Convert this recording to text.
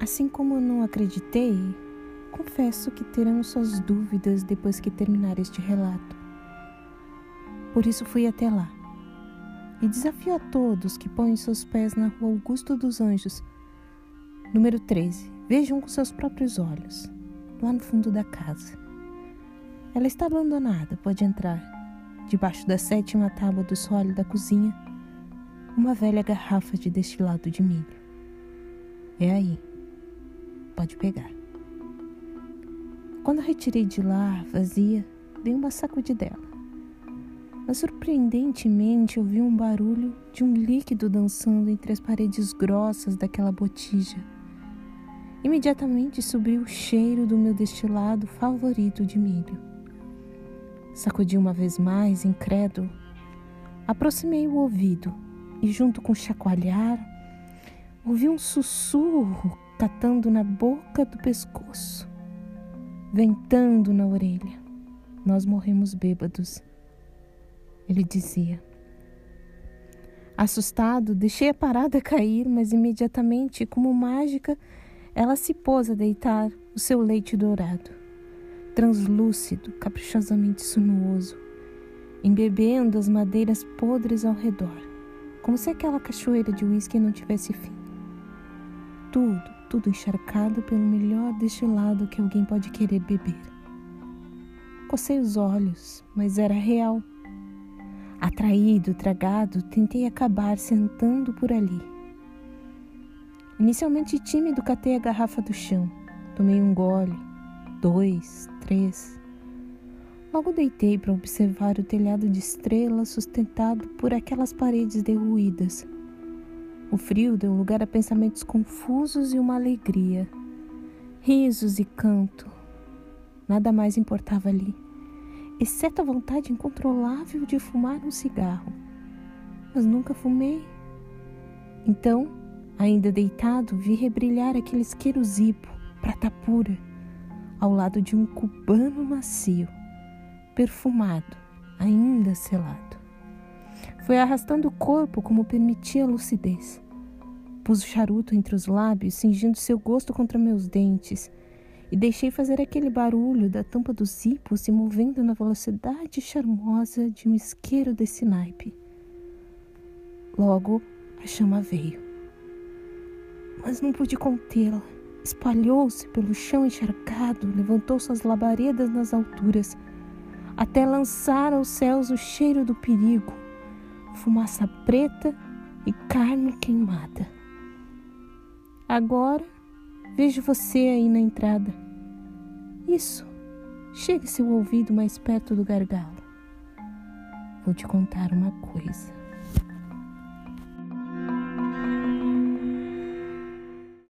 Assim como eu não acreditei, confesso que terão suas dúvidas depois que terminar este relato. Por isso fui até lá. E desafio a todos que põem seus pés na rua Augusto dos Anjos, número 13. Vejam com seus próprios olhos, lá no fundo da casa. Ela está abandonada, pode entrar. Debaixo da sétima tábua do solo da cozinha, uma velha garrafa de destilado de milho. É aí. Pode pegar. Quando retirei de lá, vazia, dei uma sacudidela. Mas surpreendentemente ouvi um barulho de um líquido dançando entre as paredes grossas daquela botija. Imediatamente subiu o cheiro do meu destilado favorito de milho. Sacudi uma vez mais, incrédulo. Aproximei o ouvido e, junto com chacoalhar, ouvi um sussurro catando na boca do pescoço, ventando na orelha. Nós morremos bêbados. Ele dizia. Assustado, deixei a parada cair, mas imediatamente, como mágica, ela se pôs a deitar o seu leite dourado, translúcido, caprichosamente sinuoso, embebendo as madeiras podres ao redor como se aquela cachoeira de uísque não tivesse fim. Tudo, tudo encharcado pelo melhor destilado que alguém pode querer beber. Cocei os olhos, mas era real. Atraído, tragado, tentei acabar sentando por ali. Inicialmente tímido, catei a garrafa do chão. Tomei um gole, dois, três. Logo deitei para observar o telhado de estrelas sustentado por aquelas paredes derruídas. O frio deu lugar a pensamentos confusos e uma alegria. Risos e canto. Nada mais importava ali, exceto a vontade incontrolável de fumar um cigarro. Mas nunca fumei. Então, ainda deitado, vi rebrilhar aquele isqueiro prata pura, ao lado de um cubano macio perfumado, ainda selado. Foi arrastando o corpo como permitia a lucidez. Pus o charuto entre os lábios, cingindo seu gosto contra meus dentes, e deixei fazer aquele barulho da tampa do zipo se movendo na velocidade charmosa de um isqueiro desse naipe. Logo, a chama veio. Mas não pude contê-la. Espalhou-se pelo chão encharcado, levantou suas labaredas nas alturas até lançar aos céus o cheiro do perigo, fumaça preta e carne queimada. Agora vejo você aí na entrada. Isso, chegue seu ouvido mais perto do gargalo. Vou te contar uma coisa.